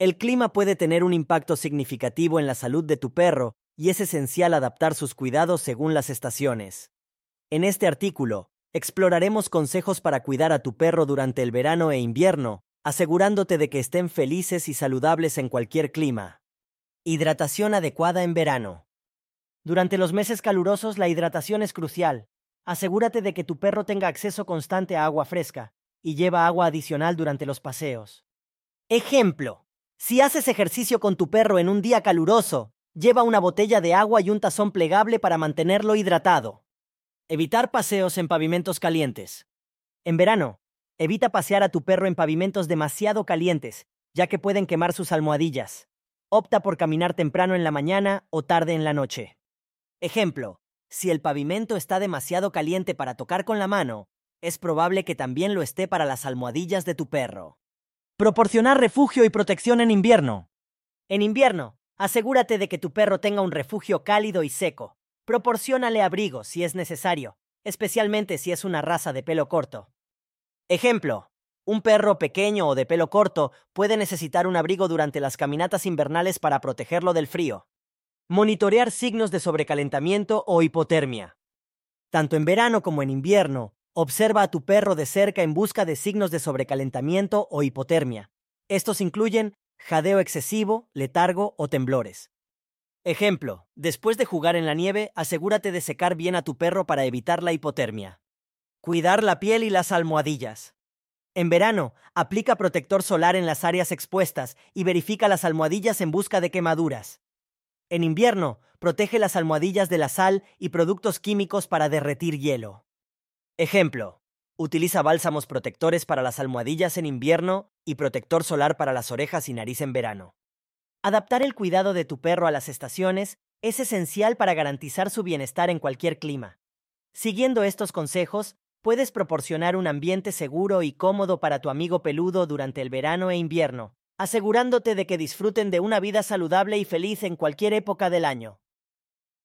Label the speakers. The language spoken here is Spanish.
Speaker 1: El clima puede tener un impacto significativo en la salud de tu perro y es esencial adaptar sus cuidados según las estaciones. En este artículo, exploraremos consejos para cuidar a tu perro durante el verano e invierno, asegurándote de que estén felices y saludables en cualquier clima. Hidratación adecuada en verano. Durante los meses calurosos la hidratación es crucial. Asegúrate de que tu perro tenga acceso constante a agua fresca y lleva agua adicional durante los paseos. Ejemplo. Si haces ejercicio con tu perro en un día caluroso, lleva una botella de agua y un tazón plegable para mantenerlo hidratado. Evitar paseos en pavimentos calientes. En verano, evita pasear a tu perro en pavimentos demasiado calientes, ya que pueden quemar sus almohadillas. Opta por caminar temprano en la mañana o tarde en la noche. Ejemplo, si el pavimento está demasiado caliente para tocar con la mano, es probable que también lo esté para las almohadillas de tu perro. Proporcionar refugio y protección en invierno. En invierno, asegúrate de que tu perro tenga un refugio cálido y seco. Proporciónale abrigo si es necesario, especialmente si es una raza de pelo corto. Ejemplo, un perro pequeño o de pelo corto puede necesitar un abrigo durante las caminatas invernales para protegerlo del frío. Monitorear signos de sobrecalentamiento o hipotermia. Tanto en verano como en invierno, Observa a tu perro de cerca en busca de signos de sobrecalentamiento o hipotermia. Estos incluyen jadeo excesivo, letargo o temblores. Ejemplo, después de jugar en la nieve, asegúrate de secar bien a tu perro para evitar la hipotermia. Cuidar la piel y las almohadillas. En verano, aplica protector solar en las áreas expuestas y verifica las almohadillas en busca de quemaduras. En invierno, protege las almohadillas de la sal y productos químicos para derretir hielo. Ejemplo. Utiliza bálsamos protectores para las almohadillas en invierno y protector solar para las orejas y nariz en verano. Adaptar el cuidado de tu perro a las estaciones es esencial para garantizar su bienestar en cualquier clima. Siguiendo estos consejos, puedes proporcionar un ambiente seguro y cómodo para tu amigo peludo durante el verano e invierno, asegurándote de que disfruten de una vida saludable y feliz en cualquier época del año.